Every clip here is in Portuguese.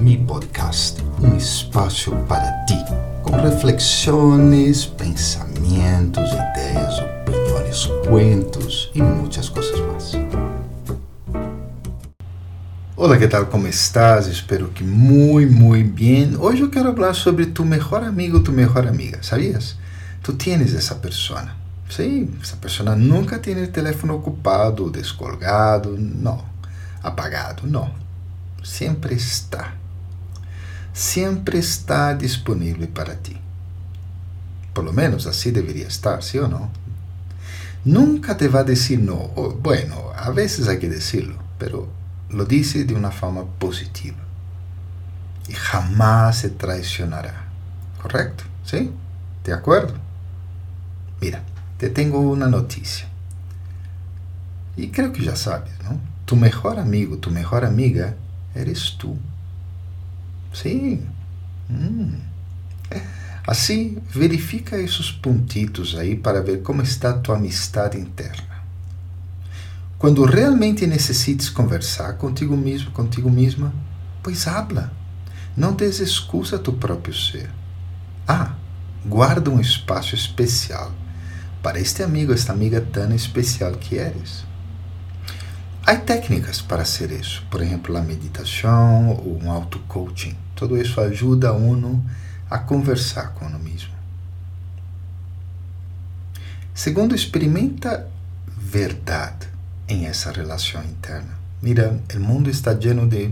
mi podcast, um espaço para ti, com reflexões, pensamentos, ideias, opiniões, cuentos e muitas coisas mais. Olá, que tal? Como estás? Espero que muito, muito bem. Hoje eu quero falar sobre tu melhor amigo, tu melhor amiga. Sabias? Tu tienes essa pessoa. Sim, essa pessoa nunca tem o telefone ocupado, descolgado, não. Apagado, não. Sempre está. Sempre está disponível para ti. Por lo menos assim deveria estar, sim ou não? Nunca te vai dizer não. Bueno, a vezes hay que decirlo, pero lo dice de una forma positiva. Y jamás se traicionará. ¿Correcto? ¿Sí? ¿De acuerdo? Mira, te tengo una noticia. Y creo que ya sabes, ¿no? Tu mejor amigo, tu mejor amiga, eres tú. Sí. Hum. Assim, verifica esses pontitos aí para ver como está a tua amistade interna. Quando realmente necessites conversar contigo mesmo, contigo mesma, pois habla. Não desexcusa tu próprio ser. Ah, guarda um espaço especial para este amigo, esta amiga tão especial que eres. Há técnicas para ser isso, por exemplo, a meditação ou um auto-coaching. Tudo isso ajuda uno a conversar com uno mesmo. Segundo, experimenta verdade em essa relação interna. Mira, o mundo está lleno de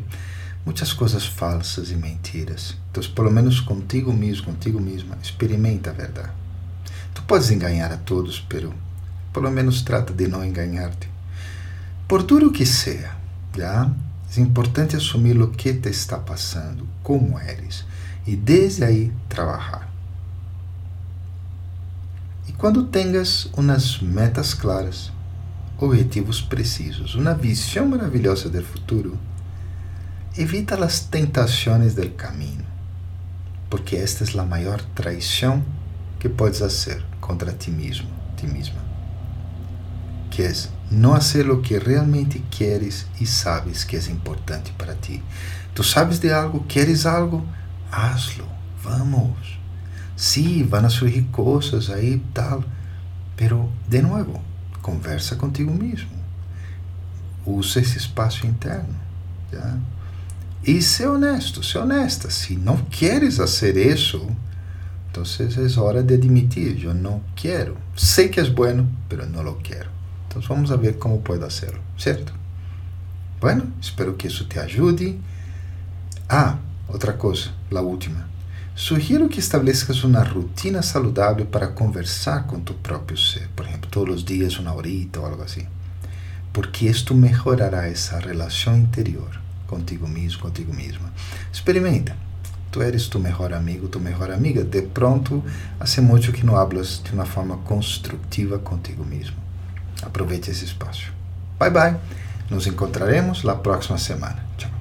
muitas coisas falsas e mentiras. Então, pelo menos contigo mesmo, contigo mesma, experimenta a verdade. Tu podes enganar a todos, pero pelo menos trata de não enganar-te. Por duro que seja, já é importante assumir o que te está passando, como eres, e desde aí trabalhar. E quando tenhas umas metas claras, objetivos precisos, uma visão maravilhosa do futuro, evita as tentações do caminho, porque esta é a maior traição que puedes hacer contra ti mismo, ti misma, que es no hacer lo que realmente quieres y sabes que es importante para ti. Tú sabes de algo, quieres algo, hazlo, vamos. Sí, van a surgir cosas ahí, tal, pero de nuevo, conversa contigo mismo. Usa esse espaço interno. E ser honesto, ser honesta. Se não queres fazer isso, Entonces es hora de admitir, yo no quiero. Sé que es bueno, pero no lo quiero. Entonces vamos a ver cómo puedo hacerlo, ¿cierto? Bueno, espero que eso te ayude. Ah, otra cosa, la última. Sugiero que establezcas una rutina saludable para conversar con tu propio ser. Por ejemplo, todos los días una horita o algo así. Porque esto mejorará esa relación interior contigo mismo, contigo misma. Experimenta. tu eres tu melhor amigo, tu melhor amiga, de pronto, hace muito que não hablas de uma forma construtiva contigo mesmo. Aproveite esse espaço. Bye bye. Nos encontraremos la próxima semana. Tchau.